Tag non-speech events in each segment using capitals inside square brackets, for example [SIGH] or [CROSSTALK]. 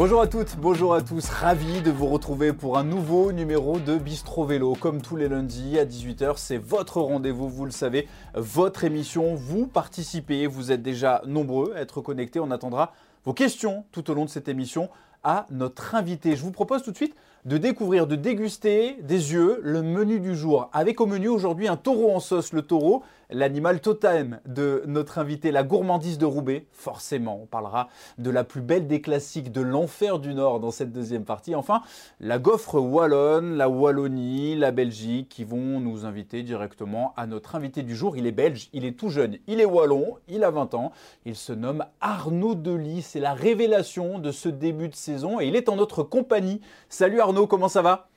Bonjour à toutes, bonjour à tous, ravi de vous retrouver pour un nouveau numéro de Bistro Vélo. Comme tous les lundis à 18h, c'est votre rendez-vous, vous le savez, votre émission. Vous participez, vous êtes déjà nombreux à être connectés. On attendra vos questions tout au long de cette émission à notre invité. Je vous propose tout de suite de découvrir, de déguster des yeux le menu du jour. Avec au menu aujourd'hui un taureau en sauce. Le taureau, l'animal totem de notre invité, la gourmandise de Roubaix. Forcément, on parlera de la plus belle des classiques de l'enfer du Nord dans cette deuxième partie. Enfin, la gaufre wallonne, la Wallonie, la Belgique qui vont nous inviter directement à notre invité du jour. Il est belge, il est tout jeune, il est wallon, il a 20 ans. Il se nomme Arnaud Delis. C'est la révélation de ce début de saison et il est en notre compagnie. Salut Arnaud. Comment ça va?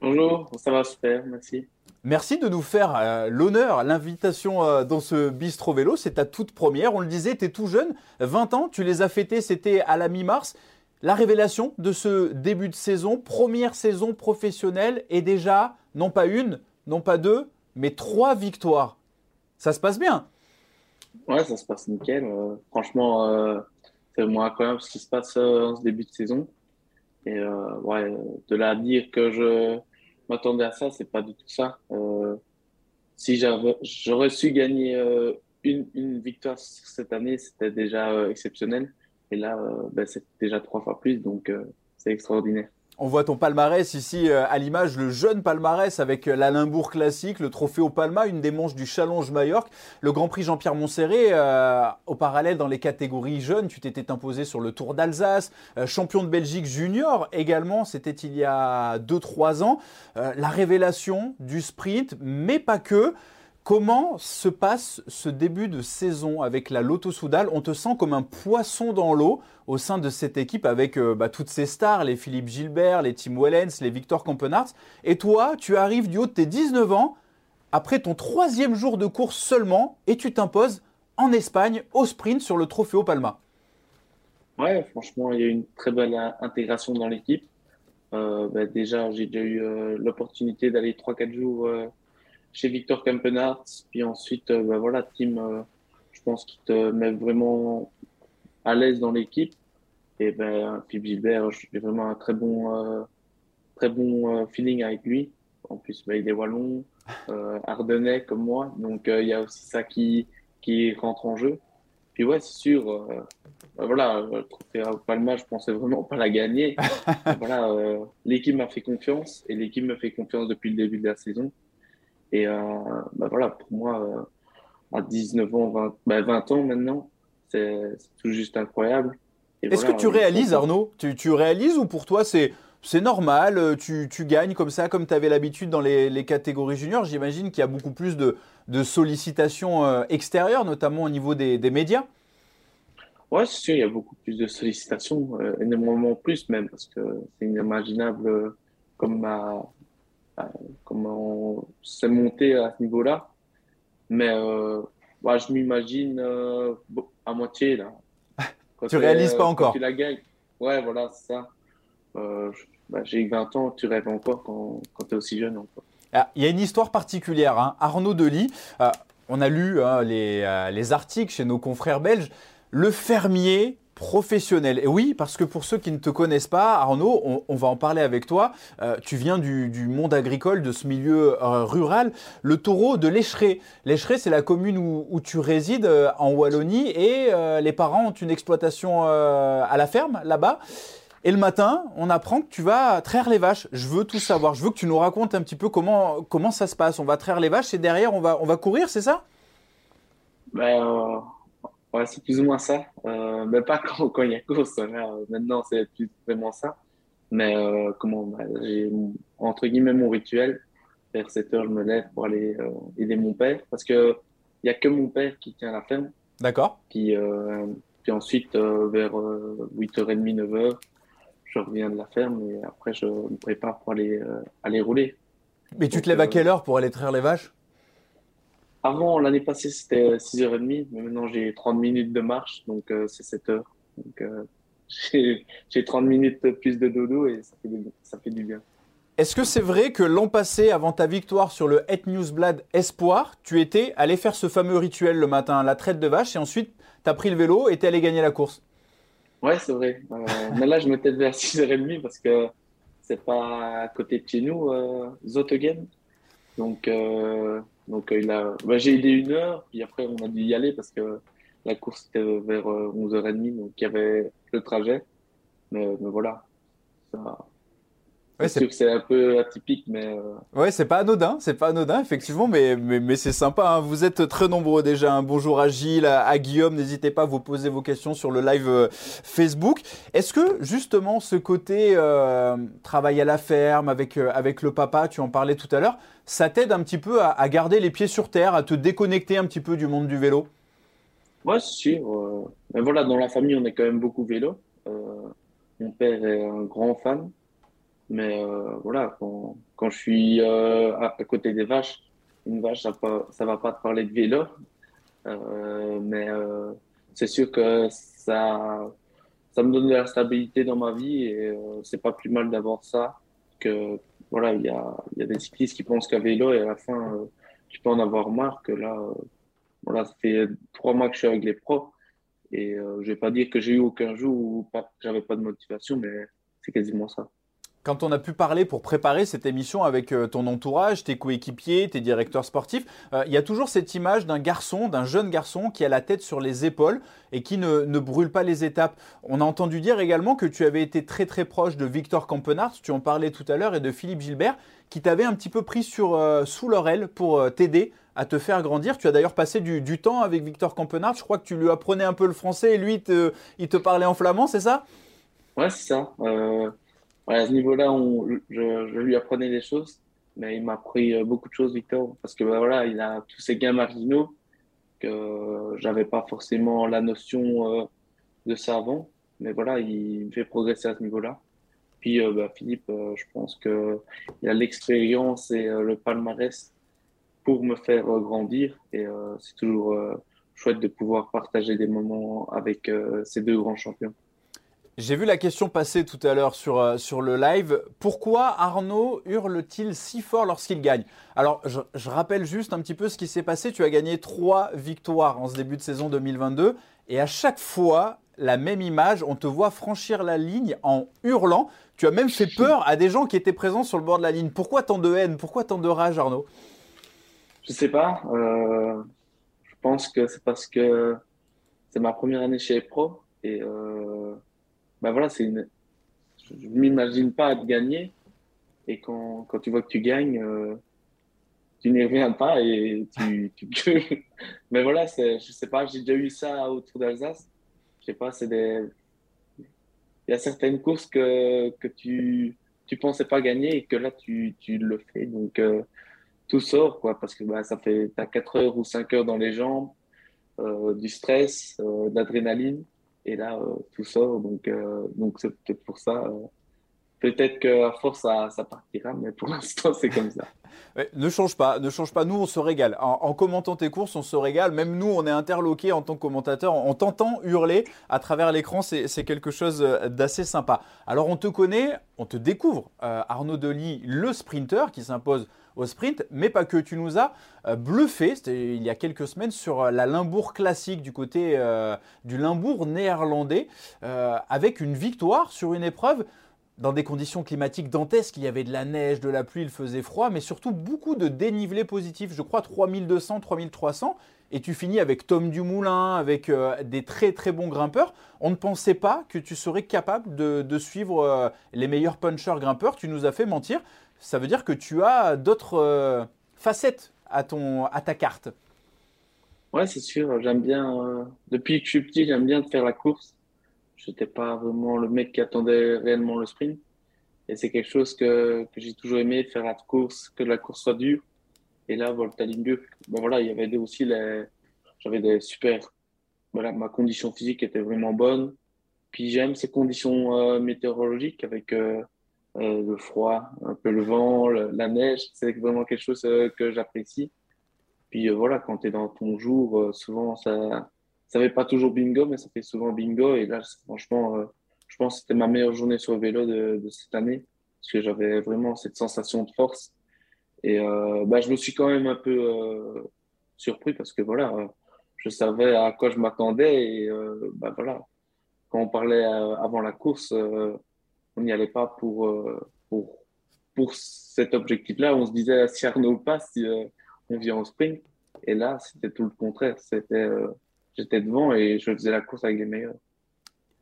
Bonjour, ça va super, merci. Merci de nous faire euh, l'honneur, l'invitation euh, dans ce bistrot vélo. C'est ta toute première. On le disait, tu es tout jeune, 20 ans, tu les as fêtés, c'était à la mi-mars. La révélation de ce début de saison, première saison professionnelle, est déjà, non pas une, non pas deux, mais trois victoires. Ça se passe bien Ouais, ça se passe nickel. Euh, franchement, c'est vraiment incroyable ce qui se passe en ce début de saison. Et ouais, de là à dire que je m'attendais à ça, c'est pas du tout ça. Euh, si j'aurais su gagner euh, une, victoire cette année, c'était déjà exceptionnel. Et là, ben, c'est déjà trois fois plus, donc c'est extraordinaire. On voit ton palmarès ici euh, à l'image, le jeune palmarès avec euh, l'Alimbourg classique, le trophée au Palma, une des manches du Challenge Majorque, le Grand Prix Jean-Pierre Montserré. Euh, au parallèle, dans les catégories jeunes, tu t'étais imposé sur le Tour d'Alsace, champion de Belgique junior également, c'était il y a 2-3 ans. la révélation du sprint, mais pas que. Comment se passe ce début de saison avec la Lotto Soudal? On te sent comme un poisson dans l'eau au sein de cette équipe avec euh, bah, toutes ces stars, les Philippe Gilbert, les Tim Wellens, les Victor Campenarts. Et toi, tu arrives du haut de tes 19 ans, après ton troisième jour de course seulement, et tu t'imposes en Espagne au sprint sur le au Palma. Ouais, franchement, il y a eu une très belle intégration dans l'équipe. Euh, bah, déjà, j'ai déjà eu euh, l'opportunité d'aller 3-4 jours chez Victor Campenarts. Puis ensuite, euh, bah, voilà, Tim, euh, je pense qu'il te met vraiment à l'aise dans l'équipe. Et ben, Philippe Gilbert, j'ai vraiment un très bon, euh, très bon feeling avec lui. En plus, bah, il est wallon, ardennais comme moi. Donc, il y a aussi ça qui, qui rentre en jeu. Puis ouais, c'est sûr, bah, voilà, le trophée Palma, je pensais vraiment pas la gagner. [LAUGHS] voilà, l'équipe m'a fait confiance et l'équipe me fait confiance depuis le début de la saison. Et euh, bah voilà, pour moi, euh, à 19 ans, 20, bah 20 ans maintenant, c'est tout juste incroyable. Est-ce que tu réalises, Arnaud? Tu, tu, réalises ou pour toi c'est c'est normal, euh, tu, tu, gagnes comme ça, comme tu avais l'habitude dans les, les, catégories juniors? J'imagine qu'il y a beaucoup plus de, de sollicitations extérieures, notamment au niveau des, des médias. Ouais, c'est sûr, il y a beaucoup plus de sollicitations, énormément plus même, parce que c'est inimaginable comme ma, comment c'est monté à ce niveau-là. Mais euh, bah, je m'imagine euh, à moitié là. [LAUGHS] tu réalises pas encore. Tu la gagnes. Ouais, voilà, c'est ça. Euh, bah, j'ai 20 ans, tu rêves encore quand, quand tu es aussi jeune. Ah, il y a une histoire particulière. Hein. Arnaud Delis, on a lu hein, les, les articles chez nos confrères belges. Le fermier professionnel. Et oui, parce que pour ceux qui ne te connaissent pas, Arnaud, on, va en parler avec toi. Euh, tu viens du, monde agricole, de ce milieu euh, rural. Le taureau de l'Écheret. L'Écheret, c'est la commune où, tu résides euh, en Wallonie et les parents ont une exploitation à la ferme là-bas. Et le matin, on apprend que tu vas traire les vaches. Je veux tout savoir. Je veux que tu nous racontes un petit peu comment, comment ça se passe. On va traire les vaches et derrière, on va, on va courir, c'est ça? Ben, Ouais, c'est plus ou moins ça. Euh, mais pas [LAUGHS] quand, quand il y a course. Maintenant, c'est plus vraiment ça. Mais euh, comment bah, J'ai entre guillemets mon rituel. Vers 7 heures, je me lève pour aller euh, aider mon père. Parce que il y a que mon père qui tient la ferme. D'accord. Puis, euh, puis ensuite, vers 8h30, 9h, je reviens de la ferme et après, je me prépare pour aller, aller rouler. Mais tu te lèves à quelle heure pour aller traire les vaches? Avant, l'année passée, c'était 6h30, mais maintenant j'ai 30 minutes de marche, donc euh, c'est 7 h Donc euh, [LAUGHS] j'ai 30 minutes plus de dodo et ça fait, du, ça fait du bien. Est-ce que c'est vrai que l'an passé, avant ta victoire sur le Het Newsblad Espoir, tu étais allé faire ce fameux rituel le matin, la traite de vache, et ensuite tu as pris le vélo et tu allé gagner la course? Ouais, c'est vrai. mais là, je me tête vers 6h30 parce que c'est pas à côté de chez nous, euh, Donc, donc il a... Bah, j'ai aidé une heure, puis après, on a dû y aller parce que la course était vers 11h30, donc il y avait le trajet. Mais, mais voilà, ça, c'est c'est un peu atypique, mais. Euh... Ouais, c'est pas anodin, c'est pas anodin, effectivement, mais, mais, mais c'est sympa. Hein. Vous êtes très nombreux déjà. Un bonjour à Gilles, à, Guillaume. N'hésitez pas à vous poser vos questions sur le live euh, Facebook. Est-ce que justement ce côté euh, travail à la ferme avec, euh, avec le papa, tu en parlais tout à l'heure, ça t'aide un petit peu à, à, garder les pieds sur terre, à te déconnecter un petit peu du monde du vélo? Ouais, sûr. mais voilà, dans la famille, on est quand même beaucoup vélo. mon père est un grand fan. Mais euh, voilà, quand, quand, je suis euh, à, côté des vaches, une vache, ça ne va pas te parler de vélo. Euh, mais euh, c'est sûr que ça, ça me donne de la stabilité dans ma vie et euh, c'est pas plus mal d'avoir ça que voilà, il y a, y a des cyclistes qui pensent qu'à vélo et à la fin, euh, tu peux en avoir marre que là, voilà, ça fait trois mois que je suis avec les pros et je vais pas dire que j'ai eu aucun jour où j'avais pas de motivation, mais c'est quasiment ça. Quand on a pu parler pour préparer cette émission avec euh, ton entourage, tes coéquipiers, tes directeurs sportifs, euh, il y a toujours cette image d'un garçon, d'un jeune garçon qui a la tête sur les épaules et qui ne, ne, brûle pas les étapes. On a entendu dire également que tu avais été très très proche de Victor Campenard, tu en parlais tout à l'heure, et de Philippe Gilbert, qui t'avaient un petit peu pris sur, euh, sous leur aile pour t'aider à te faire grandir. Tu as d'ailleurs passé du, du, temps avec Victor Campenard. Je crois que tu lui apprenais un peu le français et lui, il te parlait en flamand, c'est ça? Ouais, c'est ça. Euh à ce niveau-là, je, lui apprenais des choses, mais il m'a appris euh, beaucoup de choses, Victor, parce que bah, voilà, il a tous ces gains marginaux que j'avais pas forcément la notion euh, de ça avant, mais voilà, il me fait progresser à ce niveau-là. Puis euh, bah, Philippe, euh, je pense que il a l'expérience et le palmarès pour me faire grandir, et c'est toujours chouette de pouvoir partager des moments avec ces deux grands champions. J'ai vu la question passer tout à l'heure sur, euh, sur le live. Pourquoi Arnaud hurle-t-il si fort lorsqu'il gagne? Alors, je, rappelle juste un petit peu ce qui s'est passé. Tu as gagné trois victoires en ce début de saison 2022. Et à chaque fois, la même image, on te voit franchir la ligne en hurlant. Tu as même fait peur à des gens qui étaient présents sur le bord de la ligne. Pourquoi tant de haine? Pourquoi tant de rage, Arnaud? Je sais pas. Euh, je pense que c'est parce que c'est ma première année chez les pros. Et. Euh bah voilà, c'est. Je ne m'imagine pas de gagner. Et quand, quand tu vois que tu gagnes, euh, tu n'y reviens pas et tu, tu [LAUGHS] Mais voilà, je sais pas, j'ai déjà eu ça autour d'Alsace. Je sais pas, c'est des. Il y a certaines courses que, que tu tu pensais pas gagner et que là tu, tu le fais. Donc euh, tout sort quoi, parce que bah, ça fait as 4 heures ou 5 heures dans les jambes, euh, du stress, euh, de l'adrénaline. Et là, euh, tout sort. Donc, euh, donc c'est peut-être pour ça. Euh, peut-être qu'à force, ça, ça, partira, mais pour [LAUGHS] l'instant, c'est comme ça. [LAUGHS] Ne change pas, ne change pas. Nous, on se régale. En, en, commentant tes courses, on se régale. Même nous, on est interloqué en tant que commentateur. En, t'entend hurler à travers l'écran, c'est quelque chose d'assez sympa. Alors, on te connaît, on te découvre. Arnaud Delis, le sprinter qui s'impose au sprint, mais pas que. Tu nous as euh, bluffé, c'était il y a quelques semaines, sur euh, la Limbourg classique du côté euh, du Limbourg néerlandais, avec une victoire sur une épreuve dans des conditions climatiques dantesques. Il y avait de la neige, de la pluie, il faisait froid, mais surtout beaucoup de dénivelé positif. Je crois 3200, 3300. Et tu finis avec Tom Dumoulin, avec des très très bons grimpeurs. On ne pensait pas que tu serais capable de, suivre les meilleurs punchers grimpeurs. Tu nous as fait mentir ça veut dire que tu as d'autres euh, facettes à, ton, à ta carte. Ouais, c'est sûr. J'aime bien, euh, depuis que je suis petit, j'aime bien faire la course. Je n'étais pas vraiment le mec qui attendait réellement le sprint. Et c'est quelque chose que, que j'ai toujours aimé, faire la course, que la course soit dure. Et là, Volta Limburg, ben voilà, il y avait aussi les, j'avais des super, voilà, ma condition physique était vraiment bonne. Puis j'aime ces conditions euh, météorologiques avec euh, le froid, un peu le vent, la neige, c'est vraiment quelque chose euh, que j'apprécie. Puis euh, voilà, quand tu es dans ton jour, souvent ça ça fait pas toujours bingo, mais ça fait souvent bingo. Et là, franchement, je pense que c'était ma meilleure journée sur le vélo de, de cette année, parce que j'avais vraiment cette sensation de force. Et bah, je me suis quand même un peu surpris parce que voilà, je savais à quoi je m'attendais et bah voilà, quand on parlait avant la course, on n'y allait pas pour, pour, pour cet objectif-là. On se disait, si Arnaud passe, on vient au sprint. Et là, c'était tout le contraire. C'était, j'étais devant et je faisais la course avec les meilleurs.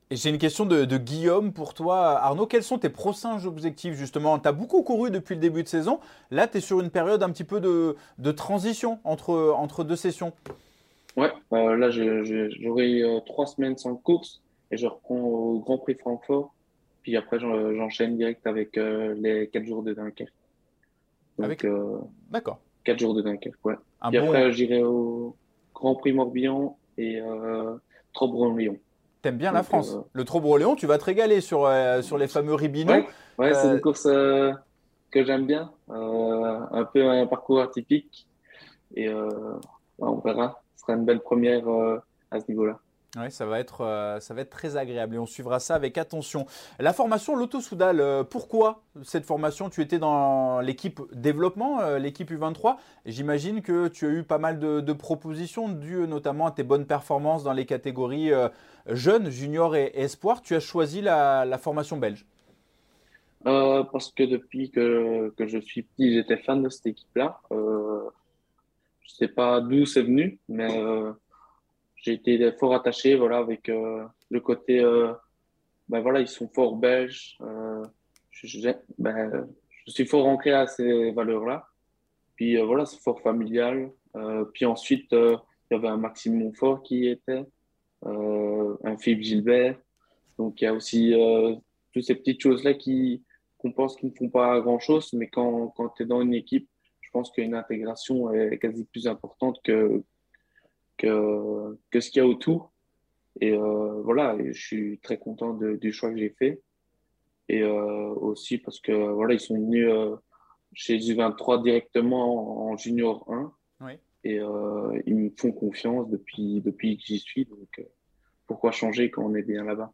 Et j'ai une question de, Guillaume pour toi. Arnaud, quels sont tes prochains objectifs justement? Tu as beaucoup couru depuis le début de saison. Là, tu es sur une période un petit peu de, transition entre, entre deux sessions. Ouais, euh, là, j'aurai euh, trois semaines sans course et je reprends au Grand Prix Francfort. Puis après, j'enchaîne direct avec euh, les quatre jours de Dunkerque. avec... D'accord. Quatre jours de Dunkerque, ouais. puis après, j'irai au Grand Prix Morbihan et euh, Trobre-Lyon. T'aimes bien la France. Euh, le Trobre-Léon, tu vas te régaler sur, euh, sur les fameux Ribino. Ouais, c'est une course que j'aime bien. un peu un parcours atypique. Et on verra. Ce sera une belle première à ce niveau-là. Oui, ça, va être, euh, ça va être très agréable et on suivra ça avec attention. La formation Lotto Soudal, euh, pourquoi cette formation? Tu étais dans l'équipe développement, euh, l'équipe U23. J'imagine que tu as eu pas mal de, propositions dues notamment à tes bonnes performances dans les catégories jeunes, juniors et, espoirs. Tu as choisi la, formation belge Parce que depuis que, que je suis petit, j'étais fan de cette équipe-là. je ne sais pas d'où c'est venu, mais j'ai été fort attaché voilà, avec euh, le côté, euh, ben voilà, ils sont forts belges. Euh, je, ben, je, suis fort ancré à ces valeurs-là. Puis voilà, c'est fort familial. puis ensuite, il y avait un Maxime Montfort qui était, un Philippe Gilbert. Donc il y a aussi toutes ces petites choses-là qui qu'on pense qu'ils ne font pas grand-chose, mais quand, quand tu es dans une équipe, je pense qu'une intégration est quasi plus importante que, que, que ce qu'il y a autour. Et euh, voilà, je suis très content du choix que j'ai fait. Et euh, aussi parce que voilà, ils sont venus euh, chez U23 directement en, junior 1. Et ils me font confiance depuis, depuis que j'y suis. Donc pourquoi changer quand on est bien là-bas?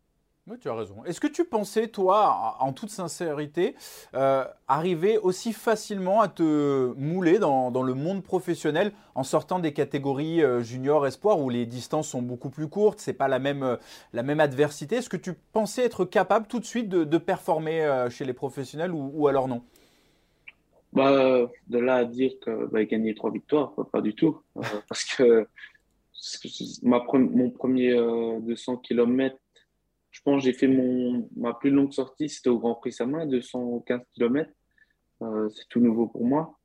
Tu as raison. Est-ce que tu pensais, toi, en toute sincérité, euh, arriver aussi facilement à te mouler dans, le monde professionnel en sortant des catégories euh, junior, espoir, où les distances sont beaucoup plus courtes, c'est pas la même, euh, adversité? Est-ce que tu pensais être capable tout de suite de, performer chez les professionnels ou, alors non? Bah, De là à dire que bah, gagner trois victoires, pas, du tout. parce que mon premier 200 km je pense que j'ai fait mon, ma plus longue sortie, c'était au Grand Prix Samin, 215 km. Euh, c'est tout nouveau pour moi.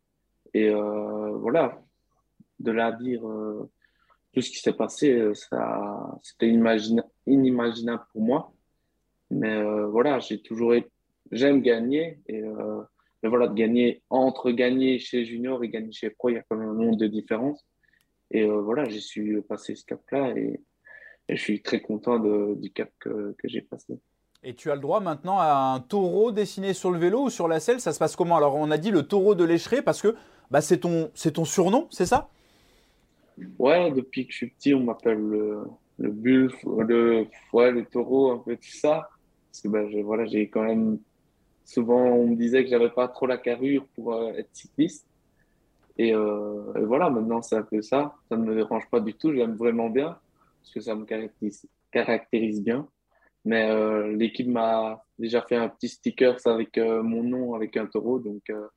Et euh, voilà, de là à dire euh, tout ce qui s'est passé, ça, c'était inimaginable pour moi. Mais voilà, j'ai toujours j'aime gagner. Et mais voilà, de gagner entre gagner chez Junior et gagner chez Pro, il y a quand même un nombre de différences. Et voilà, j'ai su passer ce cap-là. Et, et je suis très content du cap que, j'ai passé. Et tu as le droit maintenant à un taureau dessiné sur le vélo ou sur la selle Ça se passe comment? Alors, on a dit le taureau de l'écheret parce que bah, c'est ton, ton surnom, c'est ça? Ouais, depuis que je suis petit, on m'appelle le, le bulle, le, ouais, le taureau, un peu tout ça. Parce que bah, voilà, j'ai quand même. Souvent, on me disait que j'avais pas trop la carrure pour euh, être cycliste. Et, euh, et, voilà, maintenant, c'est un peu ça. Ça ne me dérange pas du tout, j'aime vraiment bien parce que ça me caractérise, bien. Mais euh, l'équipe m'a déjà fait un petit sticker avec euh, mon nom, avec un taureau. Donc, euh,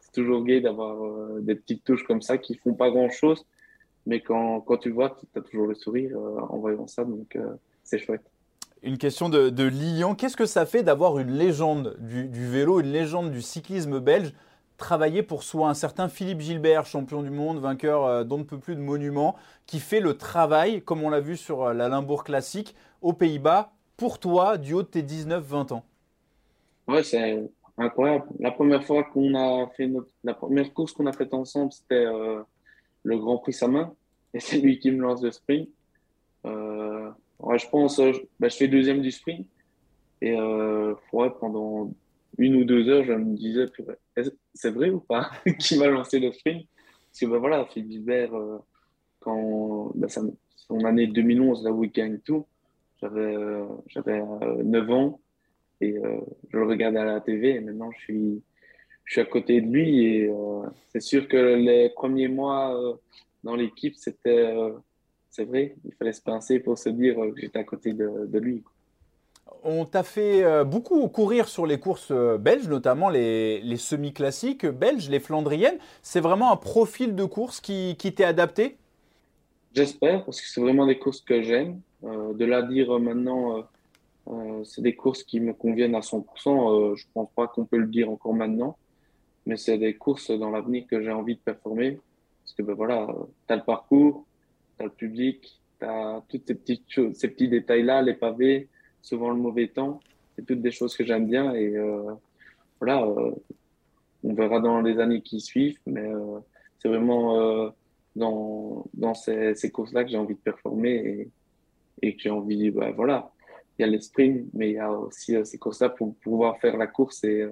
c'est toujours gai d'avoir des petites touches comme ça qui font pas grand-chose. Mais quand, quand, tu le vois, tu as toujours le sourire en voyant ça. Donc, c'est chouette. Une question de, de Lilian. Qu'est-ce que ça fait d'avoir une légende du, vélo, une légende du cyclisme belge travailler pour soi. Un certain Philippe Gilbert, champion du monde, vainqueur euh, d'on ne peut plus de monuments, qui fait le travail, comme on l'a vu sur euh, la Limbourg classique, aux Pays-Bas, pour toi, du haut de tes 19-20 ans. Ouais, c'est incroyable. La première fois qu'on a fait notre, la première course qu'on a faite ensemble, c'était euh, le Grand Prix Samin. Et c'est lui qui me lance le sprint. je pense, bah, je fais deuxième du sprint. Et ouais, pendant une ou deux heures, je me disais, c'est vrai ou pas [LAUGHS] qui m'a lancé le sprint Parce que ben voilà, Philippe Gilbert, euh, quand ben, son année 2011, là où il gagne tout, j'avais euh, j'avais 9 euh, ans et je le regardais à la TV et maintenant je suis, à côté de lui et c'est sûr que les premiers mois dans l'équipe, c'était, c'est vrai, il fallait se pincer pour se dire que j'étais à côté de lui. On t'a fait euh, beaucoup courir sur les courses euh, belges, notamment les, semi-classiques belges, les flandriennes. C'est vraiment un profil de course qui, t'est adapté? J'espère, parce que c'est vraiment des courses que j'aime. Euh, de là dire maintenant, c'est des courses qui me conviennent à 100%, je ne pense pas qu'on peut le dire encore maintenant. Mais c'est des courses dans l'avenir que j'ai envie de performer. Parce que ben voilà, tu as le parcours, tu as le public, tu as toutes ces petites choses, ces petits détails-là, les pavés, souvent le mauvais temps. C'est toutes des choses que j'aime bien et euh, voilà, euh, on verra dans les années qui suivent, mais euh, c'est vraiment dans, dans ces, courses-là que j'ai envie de performer et, et que j'ai envie, bah, voilà, il y a les sprints, mais il y a aussi ces courses-là pour pouvoir faire la course et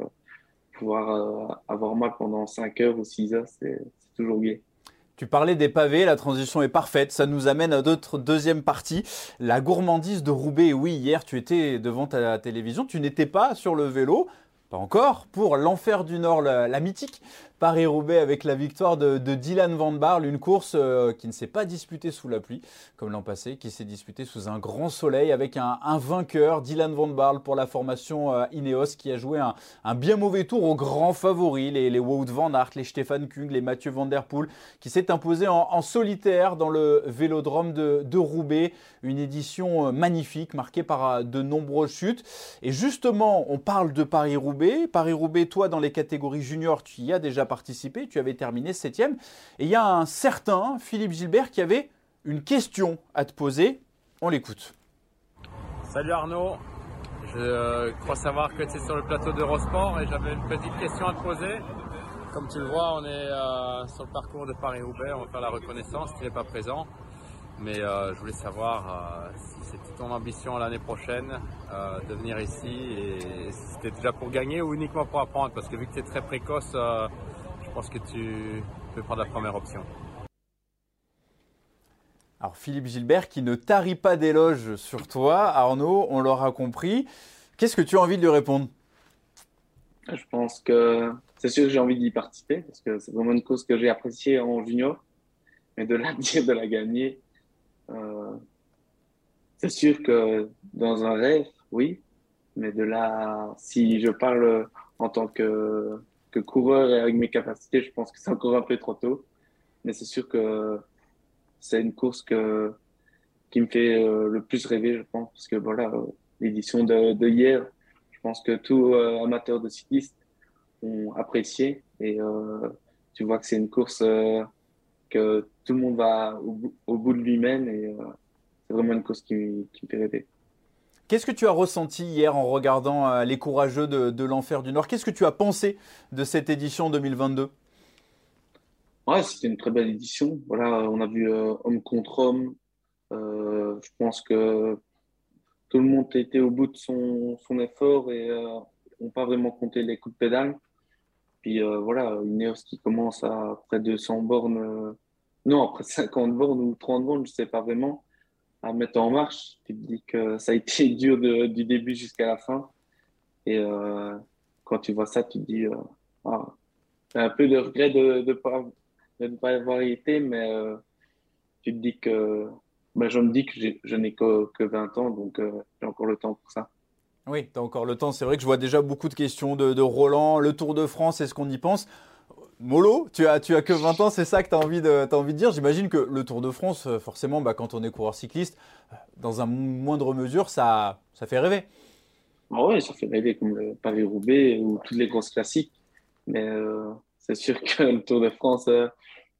pouvoir avoir mal pendant 5 heures ou 6 heures, c'est toujours gai. Tu parlais des pavés, la transition est parfaite. Ça nous amène à notre deuxième partie, la gourmandise de Roubaix. Oui, hier, tu étais devant ta télévision, tu n'étais pas sur le vélo, pas encore, pour l'enfer du Nord, la mythique Paris-Roubaix avec la victoire de, Dylan Van Barle, une course euh, qui ne s'est pas disputée sous la pluie comme l'an passé, qui s'est disputée sous un grand soleil avec un, vainqueur, Dylan Van Barle pour la formation euh, Ineos qui a joué un, bien mauvais tour aux grands favoris, les, Wout Van Aert, les Stefan Kung, les Mathieu Van Der Poel, qui s'est imposé en, solitaire dans le vélodrome de, de, Roubaix, une édition euh, magnifique marquée par de nombreuses chutes. Et justement, on parle de Paris-Roubaix. Paris-Roubaix, toi, dans les catégories juniors, tu y as déjà participé, tu avais terminé septième. Et il y a un certain Philippe Gilbert qui avait une question à te poser. On l'écoute. Salut Arnaud, je euh, crois savoir que tu es sur le plateau d'Eurosport et j'avais une petite question à te poser. Comme tu le vois, on est euh, sur le parcours de Paris-Roubaix, on va faire la reconnaissance, tu n'es pas présent. Mais euh, je voulais savoir si c'était ton ambition l'année prochaine de venir ici et si c'était déjà pour gagner ou uniquement pour apprendre? Parce que vu que tu es très précoce, je pense que tu peux prendre la première option. Alors Philippe Gilbert qui ne tarit pas d'éloges sur toi, Arnaud, on l'aura compris. Qu'est-ce que tu as envie de lui répondre? Je pense que c'est sûr que j'ai envie d'y participer parce que c'est vraiment une cause que j'ai appréciée en junior. Mais de la dire, [LAUGHS] de la gagner, euh, c'est sûr que dans un rêve, oui. Mais de là, si je parle en tant que que coureur et avec mes capacités, je pense que c'est encore un peu trop tôt. Mais c'est sûr que c'est une course que, qui me fait euh, le plus rêver, je pense, parce que voilà, l'édition de, hier, je pense que tous euh, amateurs de cyclistes ont apprécié et euh, tu vois que c'est une course que tout le monde va au, bout de lui-même et c'est vraiment une course qui, qui me fait rêver. Qu'est-ce que tu as ressenti hier en regardant euh, les courageux de, l'Enfer du Nord? Qu'est-ce que tu as pensé de cette édition 2022 Ouais, c'était une très belle édition. Voilà, on a vu euh, homme contre homme. Euh, je pense que tout le monde était au bout de son, effort et n'ont pas vraiment compté les coups de pédale. Puis voilà, une Ineos qui commence à près de 100 bornes, non, après 50 bornes ou 30 bornes, je ne sais pas vraiment à mettre en marche. Tu te dis que ça a été [LAUGHS] dur du début jusqu'à la fin. Et euh, quand tu vois ça, tu te dis, euh, ah, un peu de regret de, ne pas avoir été, mais euh, tu te dis que, ben, je me dis que je n'ai que, que 20 ans, donc euh, j'ai encore le temps pour ça. Oui, tu as encore le temps. C'est vrai que je vois déjà beaucoup de questions de, Roland, le Tour de France, est-ce qu'on y pense? Molo, tu as, que 20 ans, c'est ça que tu as, envie de, as envie de dire? J'imagine que le Tour de France, euh, forcément, bah, quand on est coureur cycliste, euh, dans un moindre mesure, ça, ça fait rêver. Ah oui, ça fait rêver comme le Paris-Roubaix ou toutes les courses classiques. Mais euh, c'est sûr que le Tour de France,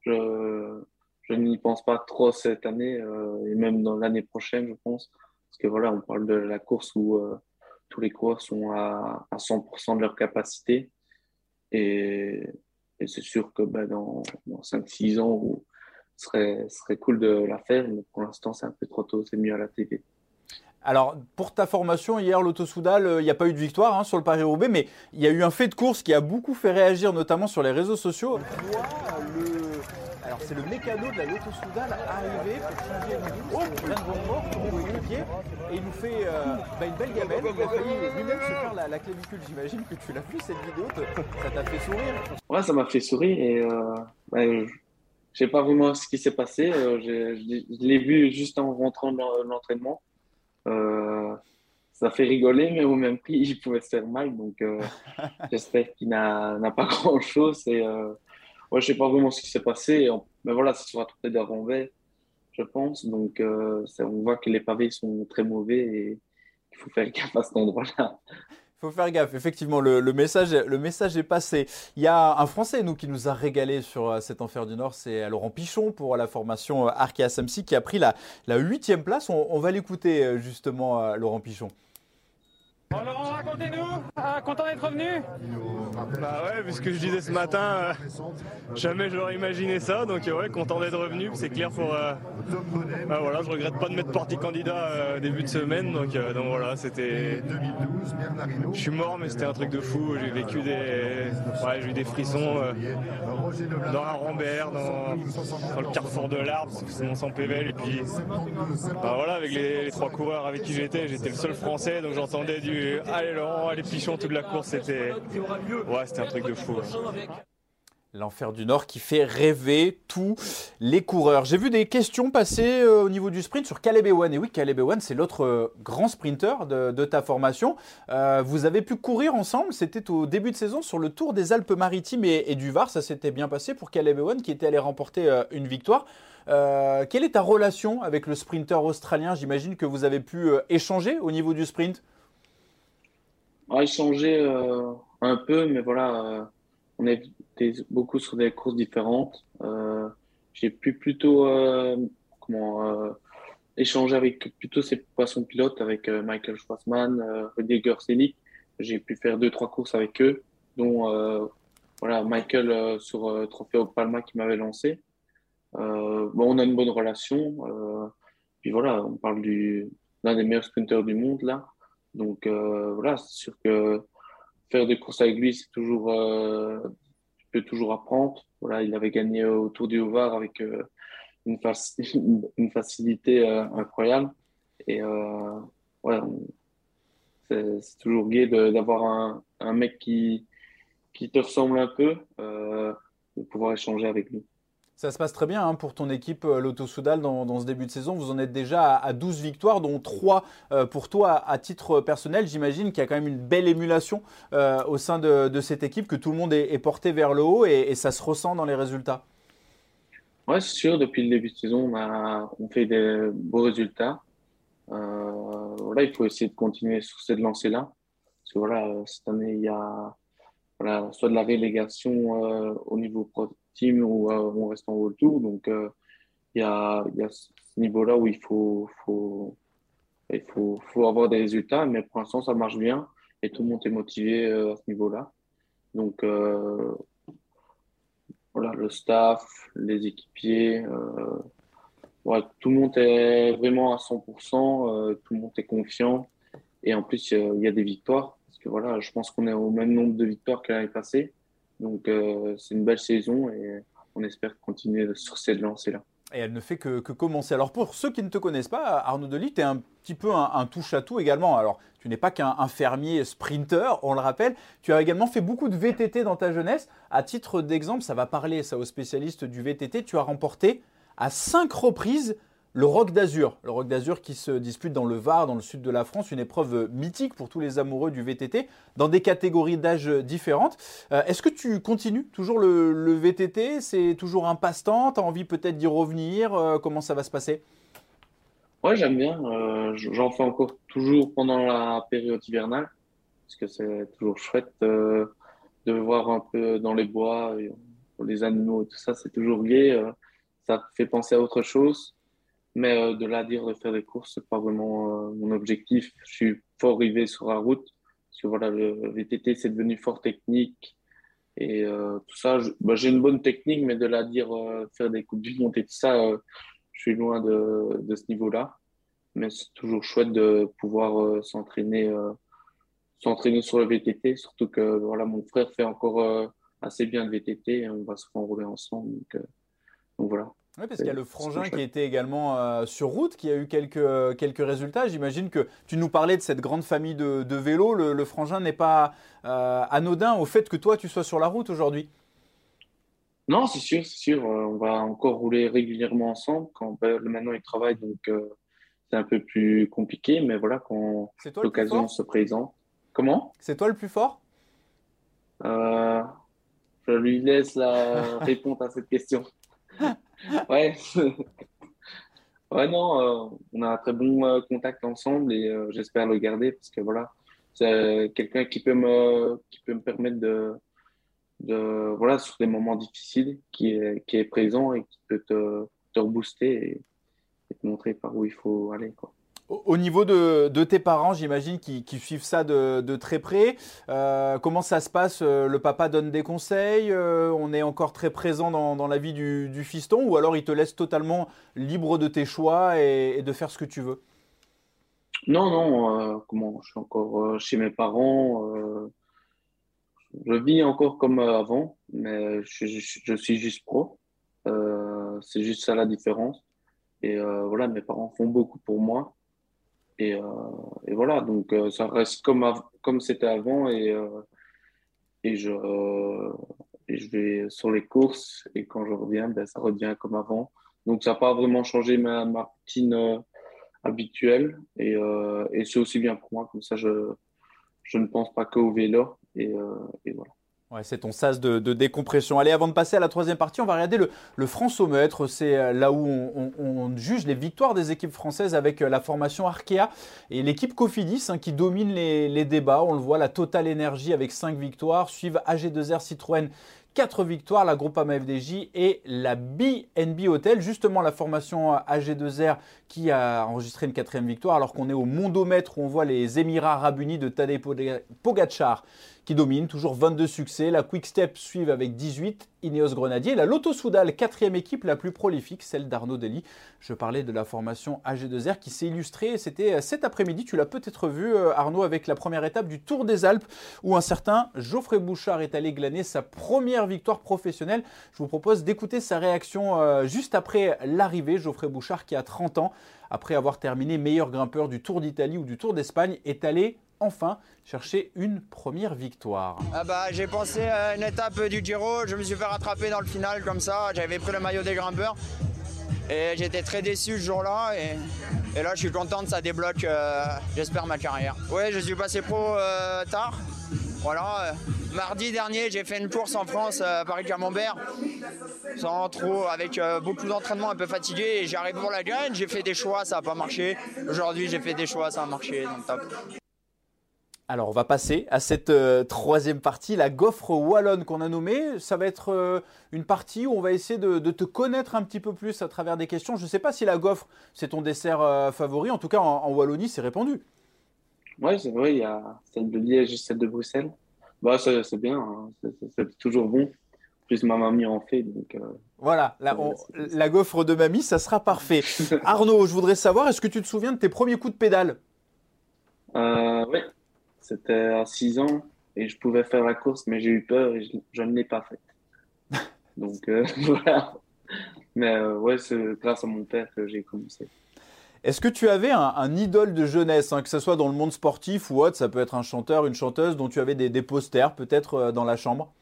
je, je n'y pense pas trop cette année et même dans l'année prochaine, je pense. Parce que voilà, on parle de la course où tous les coureurs sont à, à 100% de leur capacité. Et et c'est sûr que bah, dans, dans 5-6 ans, ce serait, serait cool de la faire, mais pour l'instant, c'est un peu trop tôt, c'est mieux à la TV. Alors, pour ta formation, hier, l'Auto-Soudal, euh, il n'y a pas eu de victoire hein, sur le Paris-Roubaix, mais il y a eu un fait de course qui a beaucoup fait réagir, notamment sur les réseaux sociaux. C'est le mécano de la Loto-Soudal arrivé pour changer une roue. Oh, vient de mort, le pied, et il nous fait euh, bah, une belle gamelle. Il a failli lui-même se faire la, clavicule. J'imagine que tu l'as vu cette vidéo, ça t'a fait sourire. Ouais, ça m'a fait sourire et euh, bah, je sais pas vraiment ce qui s'est passé. Euh, je, l'ai vu juste en rentrant dans l'entraînement. Euh, ça fait rigoler, mais au même prix, il pouvait se faire mal. Donc, [LAUGHS] j'espère qu'il n'a pas grand-chose. Et ouais, je sais pas vraiment ce qui s'est passé. Mais voilà, ça sera peut-être d'un renvers, je pense. Donc, ça, on voit que les pavés sont très mauvais et il faut faire gaffe à cet endroit-là. Il faut faire gaffe, effectivement, le, message, le message est passé. Il y a un Français, nous, qui nous a régalé sur euh, cet Enfer du Nord, c'est euh, Laurent Pichon pour la formation euh, Arkea Samsi qui a pris la huitième place. on va l'écouter, justement, Laurent Pichon. Bon racontez-nous, ah, content d'être revenu Bah ouais, vu ce que je disais ce matin, euh, jamais j'aurais imaginé ça, donc euh, ouais, content d'être revenu, c'est clair pour... Euh, bah voilà, je regrette pas de mettre parti candidat début de semaine, donc, voilà, c'était... Je suis mort, mais c'était un truc de fou, j'ai vécu des... Ouais, j'ai eu des frissons dans la Rambert, dans, le carrefour de l'Arbre, c'est mon sang et puis... Bah voilà, avec les trois coureurs avec qui j'étais, j'étais le seul français, donc j'entendais du allez Laurent, allez Pichon, toute la course, c'était ouais, c'était un truc de fou. L'enfer du Nord qui fait rêver tous les coureurs. J'ai vu des questions passer euh, au niveau du sprint sur Caleb Ewan. Et oui, Caleb Ewan, c'est l'autre euh, grand sprinter de, ta formation. Euh, vous avez pu courir ensemble, c'était au début de saison sur le Tour des Alpes-Maritimes et, du Var. Ça s'était bien passé pour Caleb Ewan qui était allé remporter une victoire. quelle est ta relation avec le sprinter australien? J'imagine que vous avez pu échanger au niveau du sprint a échangé euh, un peu, mais voilà, euh, on est beaucoup sur des courses différentes. Euh, j'ai pu plutôt comment échanger avec plutôt ces poissons pilotes avec Michael Schwarzman, Rudiger Selig. J'ai pu faire deux trois courses avec eux, dont voilà Michael sur Trophée Palma qui m'avait lancé. bon, on a une bonne relation. puis voilà, on parle du l'un des meilleurs sprinteurs du monde là. Donc euh, voilà, c'est sûr que faire des courses avec lui, c'est toujours, euh, tu peux toujours apprendre. Voilà, il avait gagné au Tour du Haut-Var avec euh, une, [LAUGHS] une, facilité incroyable. Et voilà, c'est toujours gai d'avoir un, un, mec qui, qui te ressemble un peu, de pouvoir échanger avec lui. Ça se passe très bien hein, pour ton équipe euh, Lotto Soudal dans, ce début de saison. Vous en êtes déjà à, 12 victoires, dont 3 euh, pour toi à, titre personnel. J'imagine qu'il y a quand même une belle émulation euh, au sein de, cette équipe, que tout le monde est, porté vers le haut et, ça se ressent dans les résultats. Oui, c'est sûr. Depuis le début de saison, on, a, on fait des beaux résultats. il faut essayer de continuer sur cette lancée-là. Parce que voilà, cette année, il y a voilà, soit de la relégation au niveau pro team ou on reste en haut tour. Donc, euh, il y, a, ce niveau-là où il faut, il faut, avoir des résultats, mais pour l'instant, ça marche bien et tout le monde est motivé euh, à ce niveau-là. Donc, euh, voilà, le staff, les équipiers, tout le monde est vraiment à 100%, tout le monde est confiant et en plus, il y a des victoires. Parce que voilà, je pense qu'on est au même nombre de victoires que l'année passée. Donc euh, c'est une belle saison et on espère continuer sur cette lancée-là. Et elle ne fait que, commencer. Alors pour ceux qui ne te connaissent pas, Arnaud Delis, tu es un petit peu un, touche-à-tout également. Alors tu n'es pas qu'un fermier sprinter, on le rappelle. Tu as également fait beaucoup de VTT dans ta jeunesse. À titre d'exemple, ça va parler ça aux spécialistes du VTT. Tu as remporté à cinq reprises le Rock d'Azur, le Rock d'Azur qui se dispute dans le Var, dans le sud de la France, une épreuve mythique pour tous les amoureux du VTT, dans des catégories d'âge différentes. Euh, est-ce que tu continues toujours le, VTT C'est toujours un passe-temps? Tu as envie peut-être d'y revenir? Euh, Comment ça va se passer? Ouais, j'aime bien. Euh, j'en fais encore toujours pendant la période hivernale, parce que c'est toujours chouette de voir un peu dans les bois, les animaux et tout ça, c'est toujours gai. ça fait penser à autre chose. Mais euh, de là dire de faire des courses, c'est pas vraiment euh, mon objectif. Je suis fort arrivé sur la route. Parce que voilà, le VTT, c'est devenu fort technique. Et euh, tout ça, bah, j'ai une bonne technique, mais de là dire faire des coupes du monde et tout ça, je suis loin de, ce niveau-là. Mais c'est toujours chouette de pouvoir s'entraîner s'entraîner sur le VTT. Surtout que voilà, mon frère fait encore assez bien le VTT et on va se renrouler ensemble. Donc, donc voilà. Oui, parce qu'il y a le frangin qui était également euh, sur route, qui a eu quelques, quelques résultats. J'imagine que tu nous parlais de cette grande famille de, de vélos. Le, frangin n'est pas euh, anodin au fait que toi, tu sois sur la route aujourd'hui. Non, c'est sûr, c'est sûr. Euh, on va encore rouler régulièrement ensemble. Quand ben, maintenant il travaille, donc c'est un peu plus compliqué, mais voilà, quand l'occasion se présente. Comment? C'est toi le plus fort? Je lui laisse la [LAUGHS] réponse à cette question. [LAUGHS] ouais. [LAUGHS] ouais, non, euh, on a un très bon euh, contact ensemble et j'espère le garder parce que voilà, c'est quelqu'un qui peut me qui peut me permettre de de voilà sur des moments difficiles qui est qui est présent et qui peut te, te rebooster et, et te montrer par où il faut aller quoi. Au niveau de, tes parents, j'imagine qu'ils suivent ça de, très près. Euh, comment ça se passe euh, Le papa donne des conseils euh, On est encore très présent dans, la vie du, fiston Ou alors il te laisse totalement libre de tes choix et, de faire ce que tu veux? Non, non. comment Je suis encore chez mes parents. je vis encore comme avant, mais je, je suis juste pro. C'est juste ça la différence. Et voilà, mes parents font beaucoup pour moi. Et, euh, et voilà, donc euh, ça reste comme, comme c'était avant et, euh, et, je, et je vais sur les courses et quand je reviens, ben, ça revient comme avant. Donc ça n'a pas vraiment changé ma, ma routine habituelle et, et c'est aussi bien pour moi, comme ça je, je ne pense pas qu'au vélo et, et voilà. C'est ton sas de, décompression. Allez, avant de passer à la troisième partie, on va regarder le, le France-au-mètre. C'est euh, là où on, juge les victoires des équipes françaises avec euh, la formation Arkea et l'équipe Cofidis hein, qui domine les, débats. On le voit, la Total Énergie avec 5 victoires, suivent AG2R Citroën 4 victoires, la Groupama FDJ et la BNB Hotel. Justement, la formation AG2R qui a enregistré une quatrième victoire, alors qu'on est au mondomètre où on voit les Émirats Arabes Unis de Tadej Pogacar qui domine, toujours 22 succès. La Quick Step suivent avec 18, Ineos Grenadier. La Lotto Soudal, quatrième équipe la plus prolifique, celle d'Arnaud Dely. Je parlais de la formation AG2R qui s'est illustrée, c'était cet après-midi, tu l'as peut-être vu euh, Arnaud avec la première étape du Tour des Alpes où un certain Geoffrey Bouchard est allé glaner sa première victoire professionnelle. Je vous propose d'écouter sa réaction euh, juste après l'arrivée. Geoffrey Bouchard qui a 30 ans, après avoir terminé meilleur grimpeur du Tour d'Italie ou du Tour d'Espagne, est allé enfin chercher une première victoire. Ah bah, j'ai pensé à une étape du Giro, je me suis fait rattraper dans le final comme ça, j'avais pris le maillot des grimpeurs et j'étais très déçu ce jour-là et, là je suis content, ça débloque euh, j'espère ma carrière. Oui je suis passé pro euh, tard, voilà. Euh, mardi dernier j'ai fait une course en France à Paris-Camembert sans trop, avec beaucoup d'entraînement un peu fatigué et j'arrive pour la gagne, j'ai fait des choix, ça n'a pas marché. Aujourd'hui j'ai fait des choix, ça a marché, donc top. Alors, on va passer à cette euh, troisième partie, la gaufre wallonne qu'on a nommée. Ça va être euh, une partie où on va essayer de, te connaître un petit peu plus à travers des questions. Je ne sais pas si la gaufre, c'est ton dessert euh, favori. En tout cas, en, Wallonie, c'est répandu. Oui, c'est vrai. Il y a celle de Liège et celle de Bruxelles. Bah, c'est bien. Hein. C'est toujours bon. Plus ma mamie en fait. Donc, voilà, la, la gaufre de mamie, ça sera parfait. [LAUGHS] Arnaud, je voudrais savoir, est-ce que tu te souviens de tes premiers coups de pédale? Oui. C'était à 6 ans et je pouvais faire la course, mais j'ai eu peur et je, ne l'ai pas faite. [LAUGHS] Donc euh, [LAUGHS] voilà. Mais euh, ouais, c'est grâce à mon père que j'ai commencé. Est-ce que tu avais un, idole de jeunesse, hein, que ce soit dans le monde sportif ou autre? Ça peut être un chanteur, une chanteuse dont tu avais des, posters peut-être euh, dans la chambre?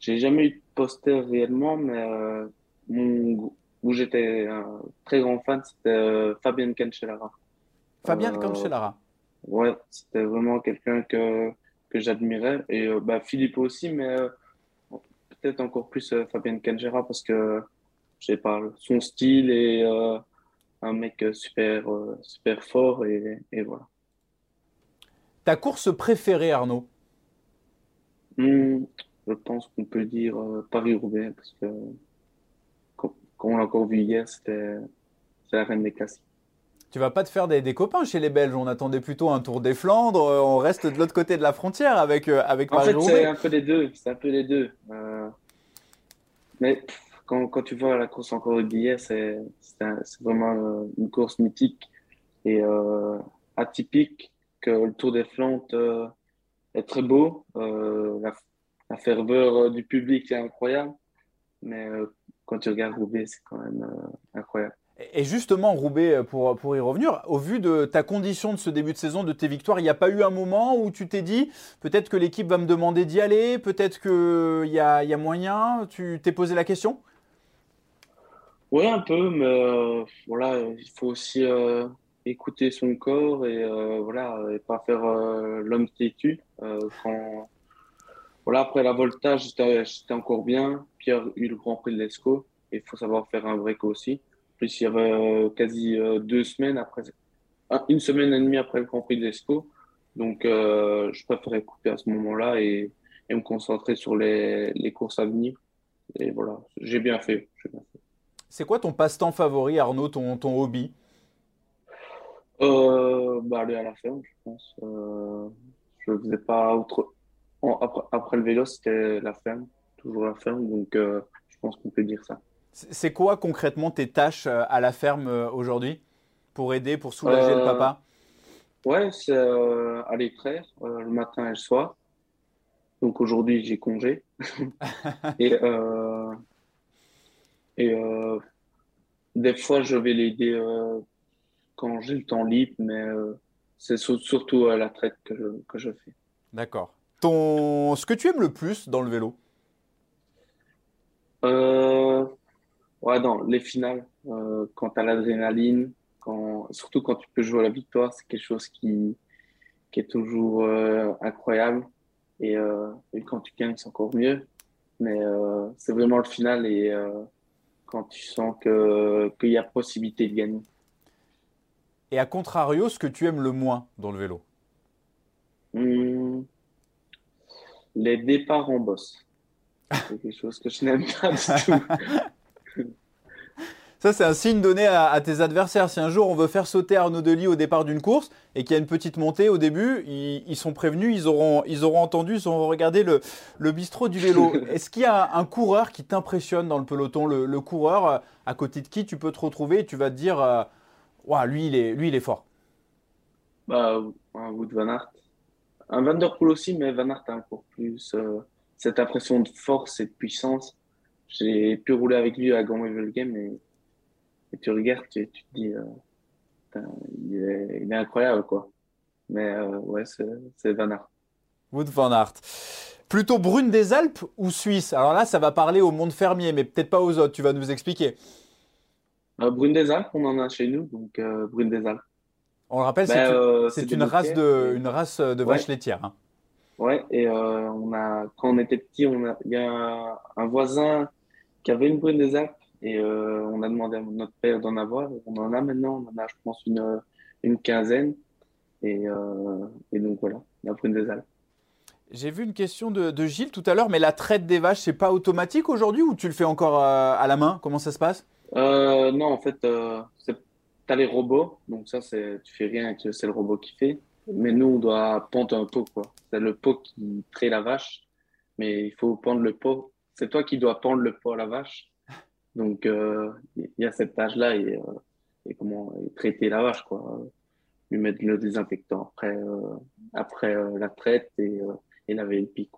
J'ai jamais eu de poster réellement, mais mon, où j'étais un très grand fan, c'était Fabien Cancellara. Fabien Cancellara ouais, c'était vraiment quelqu'un que, que j'admirais. Et euh, bah, Philippe aussi, mais euh, peut-être encore plus euh, Fabien Canjera parce que, je sais pas, son style est un mec super, super fort et, et, voilà. Ta course préférée, Arnaud? Hmm, Je pense qu'on peut dire Paris-Roubaix parce que, comme on l'a encore vu hier, c'était la reine des classiques. Tu vas pas te faire des, copains chez les Belges. On attendait plutôt un Tour des Flandres. Euh, on reste de l'autre côté de la frontière avec euh, avec En fait, c'est un peu les deux. C'est un peu les deux. Euh, mais quand, quand, tu vois la course encore de billets, c'est vraiment une course mythique et atypique. Que le Tour des Flandres est très beau. La, la, ferveur du public est incroyable. Mais quand tu regardes Roubaix, c'est quand même incroyable. Et justement, Roubaix, euh, pour, pour y revenir, au vu de ta condition de ce début de saison, de tes victoires, il n'y a pas eu un moment où tu t'es dit, peut-être que l'équipe va me demander d'y aller, peut-être qu'il y a, y a moyen Tu t'es posé la question? Oui, un peu, mais voilà, il faut aussi écouter son corps et voilà, et pas faire l'homme têtu. voilà, après la voltage, j'étais encore bien. Y a eu le Grand Prix de l'ESCO. Il faut savoir faire un break aussi. Plus il y avait euh, quasi euh, deux semaines après, une semaine et demie après le Grand Prix de l'ESCO. Donc euh, je préférais couper à ce moment-là et, et, me concentrer sur les, les, courses à venir. Et voilà, j'ai bien fait. C'est quoi ton passe-temps favori, Arnaud, ton, ton hobby? Bah, Aller à la ferme, je pense. je ne faisais pas autre, après, le vélo, c'était la ferme, toujours la ferme, donc euh, je pense qu'on peut dire ça. C'est quoi concrètement tes tâches euh, à la ferme euh, aujourd'hui pour aider, pour soulager le papa? Ouais, c'est aller traire le matin et le soir. Donc aujourd'hui, j'ai congé. [LAUGHS] et et des fois, je vais l'aider quand j'ai le temps libre, mais c'est surtout à la traite que je, que je fais. D'accord. Ton... Ce que tu aimes le plus dans le vélo? Euh, Ouais, dans les finales, euh, quand tu as l'adrénaline, quand... surtout quand tu peux jouer à la victoire, c'est quelque chose qui, qui est toujours euh, incroyable. Et, euh, et, quand tu gagnes, c'est encore mieux. Mais c'est vraiment le final et quand tu sens qu'il y a possibilité de gagner. Et à contrario, ce que tu aimes le moins dans le vélo? Hmm les départs en bosse. C'est quelque chose que je n'aime pas du [LAUGHS] tout. Ça, c'est un signe donné à, tes adversaires. Si un jour on veut faire sauter Arnaud Delis au départ d'une course et qu'il y a une petite montée au début, ils, sont prévenus, ils auront, ils auront entendu, ils auront regardé le, le bistrot du vélo. [LAUGHS] Est-ce qu'il y a un coureur qui t'impressionne dans le peloton le, coureur à côté de qui tu peux te retrouver et tu vas te dire euh, lui, il est, lui, il est fort? Bah, Wood Van Aert un Van Der Poel aussi, mais Van Aert a encore plus euh, cette impression de force et de puissance. J'ai pu rouler avec lui à Grand Game et, et tu regardes, tu, tu te dis, euh, il, est, il, est, incroyable, quoi. Mais euh, ouais, c'est Van Aert. Wood Van Aert. Plutôt Brune des Alpes ou Suisse? Alors là, ça va parler au monde fermier, mais peut-être pas aux autres. Tu vas nous expliquer. Brune des Alpes, on en a chez nous, donc Brune des Alpes. On le rappelle, c'est ben, euh, une, race de, une race de vaches laitières. Hein. Ouais, et euh, on a, quand on était petit, on a, il y a un, voisin qui avait une brune des Alpes et euh, on a demandé à notre père d'en avoir. On en a maintenant, on en a, je pense, une, une quinzaine. Et, et donc voilà, la brune des Alpes. J'ai vu une question de, de, Gilles tout à l'heure, mais la traite des vaches, c'est pas automatique aujourd'hui ou tu le fais encore à la main? Comment ça se passe? Non, en fait, tu as les robots, donc ça, tu fais rien, c'est le robot qui fait. Mais nous, on doit pendre un pot, quoi. C'est le pot qui traite la vache, mais il faut pendre le pot. C'est toi qui dois pendre le pot à la vache. Donc, euh, il y a cette tâche-là et, euh, et comment traiter la vache, quoi. Lui mettre le désinfectant après, euh, après la traite et, et laver le pic.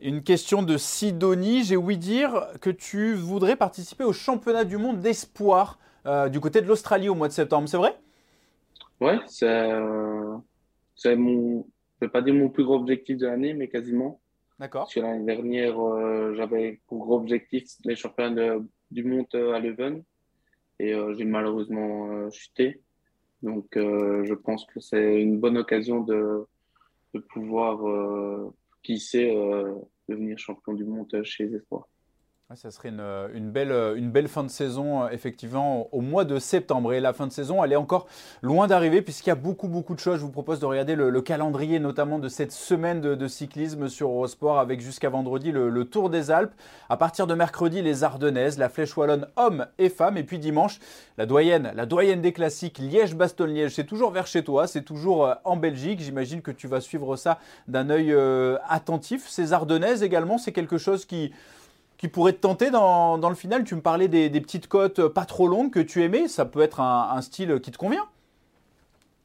Une question de Sidonie. J'ai ouï dire que tu voudrais participer au championnat du monde d'espoir euh, du côté de l'Australie au mois de septembre, c'est vrai? Ouais, c'est euh, mon, je vais pas dire mon plus gros objectif de l'année, mais quasiment. D'accord. Parce que l'année dernière, euh, j'avais pour objectif les championnats du monde à Leuven et j'ai malheureusement chuté. Donc, je pense que c'est une bonne occasion de, de pouvoir, qui sait, devenir champion du monde chez les Espoirs. Ça serait une, belle, une belle fin de saison, euh, effectivement, au mois de septembre. Et la fin de saison, elle est encore loin d'arriver, puisqu'il y a beaucoup, beaucoup de choses. Je vous propose de regarder le, calendrier, notamment de cette semaine de, cyclisme sur Eurosport, avec jusqu'à vendredi le, Tour des Alpes. À partir de mercredi, les Ardennaises, la Flèche Wallonne, hommes et femmes. Et puis dimanche, la doyenne, la doyenne des classiques, Liège-Bastogne-Liège. C'est toujours vers chez toi, c'est toujours euh, en Belgique. J'imagine que tu vas suivre ça d'un œil euh, attentif. Ces Ardennaises également, c'est quelque chose qui qui pourrait te tenter dans, dans le final Tu me parlais des, petites côtes pas trop longues que tu aimais. Ça peut être un, style qui te convient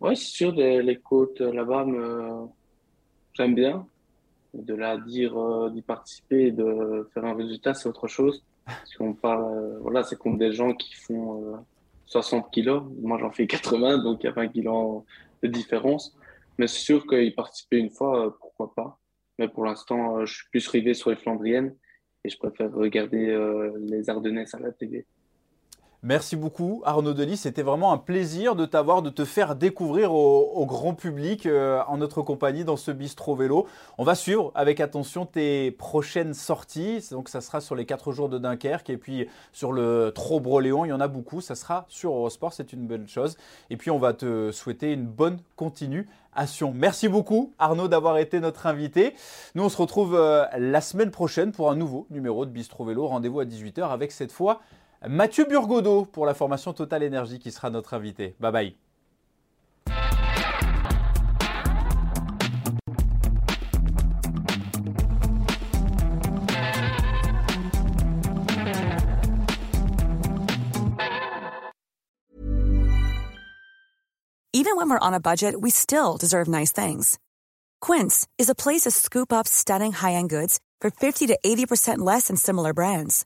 Oui, c'est sûr. les côtes là-bas, j'aime bien. De là dire euh, d'y participer et de faire un résultat, c'est autre chose. Parce qu'on parle, euh, voilà, c'est comme des gens qui font 60 euh, kilos. Moi, j'en fais 80, donc il y a 20 kilos de différence. Mais c'est sûr qu'y participer une fois, pourquoi pas. Mais pour l'instant, je suis plus rivé sur les Flandriennes et je préfère regarder euh, les Ardennaises à la télé. Merci beaucoup Arnaud Delis, c'était vraiment un plaisir de t'avoir, de te faire découvrir au, grand public euh, en notre compagnie dans ce bistrot vélo. On va suivre avec attention tes prochaines sorties, donc ça sera sur les 4 jours de Dunkerque et puis sur le Trobroléon, il y en a beaucoup, ça sera sur Eurosport, c'est une bonne chose. Et puis on va te souhaiter une bonne continuation. Merci beaucoup Arnaud d'avoir été notre invité. Nous on se retrouve euh, la semaine prochaine pour un nouveau numéro de Bistro Vélo. Rendez-vous à 18h avec cette fois Mathieu Burgodeau pour la formation Total Energy qui sera notre invité. Bye bye. Even when we're on a budget, we still deserve nice things. Quince is a place to scoop up stunning high-end goods for 50 to 80% less than similar brands.